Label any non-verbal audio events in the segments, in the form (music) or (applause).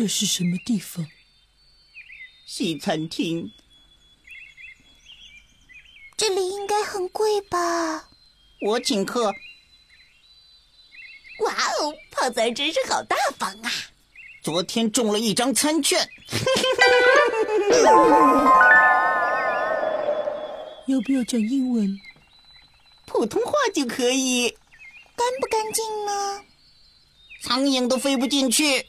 这是什么地方？西餐厅。这里应该很贵吧？我请客。哇哦，胖仔真是好大方啊！昨天中了一张餐券。(laughs) 要不要讲英文？普通话就可以。干不干净呢？苍蝇都飞不进去。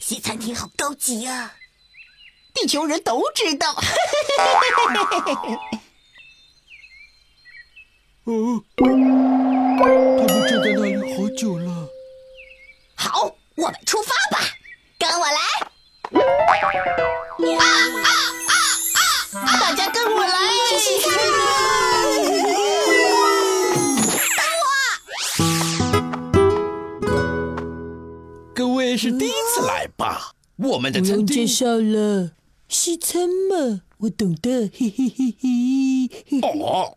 西餐厅好高级啊！地球人都知道。(laughs) 哦，他们站在那里好久了。好，我们出发吧，跟我来。吧？我们的餐厅用介绍了，西餐嘛，我懂得。嘿嘿嘿嘿。哦，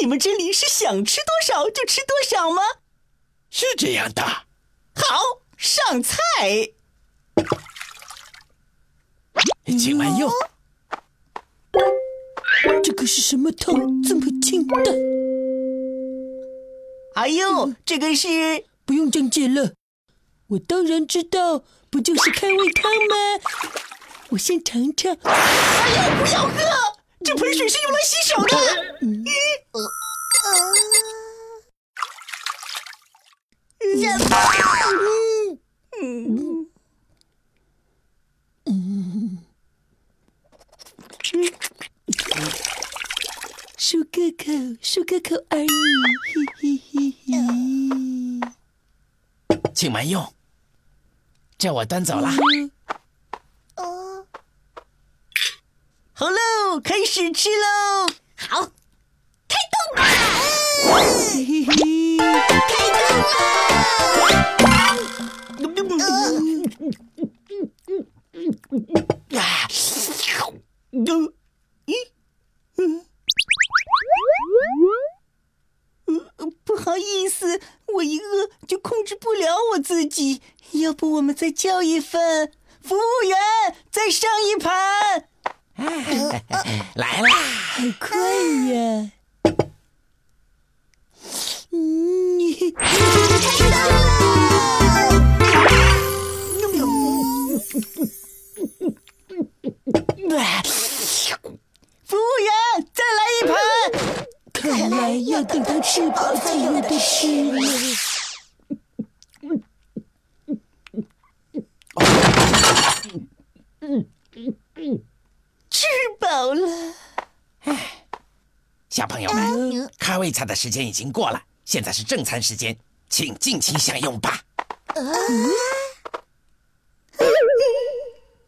你们这里是想吃多少就吃多少吗？是这样的。好，上菜。请慢用。这个是什么汤？这么清淡？哎呦，这个是……不用讲解了，我当然知道，不就是开胃汤吗？我先尝尝。哎呦，不要喝！这盆水是用来洗手的。嗯。呃呃，什么？嗯。嗯。漱个口，漱个口而已。嘿嘿嘿嘿。请慢用。这我端走了。哦，好喽，开始吃喽！好，好意思，我一饿就控制不了我自己。要不我们再叫一份？服务员，再上一盘。(laughs) 来啦！好快呀！嗯，你 (laughs) 服务员，再来一盘。看来要等他吃饱才有的吃了。吃饱了。小朋友们，开胃菜的时间已经过了，现在是正餐时间，请尽情享用吧。啊 (laughs)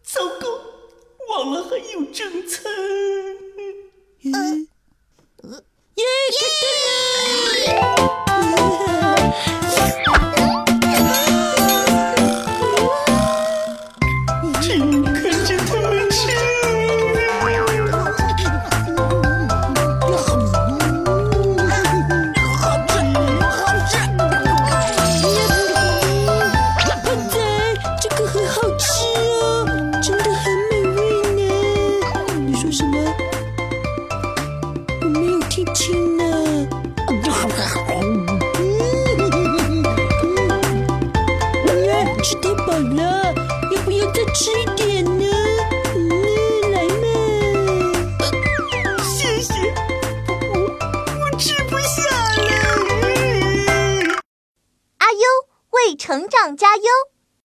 糟糕，忘了还有正餐。什么？我没有听清呢。嗯，吃太饱了，要不要再吃一点呢？嗯，来嘛。谢谢，我我吃不下了。阿优为成长加油。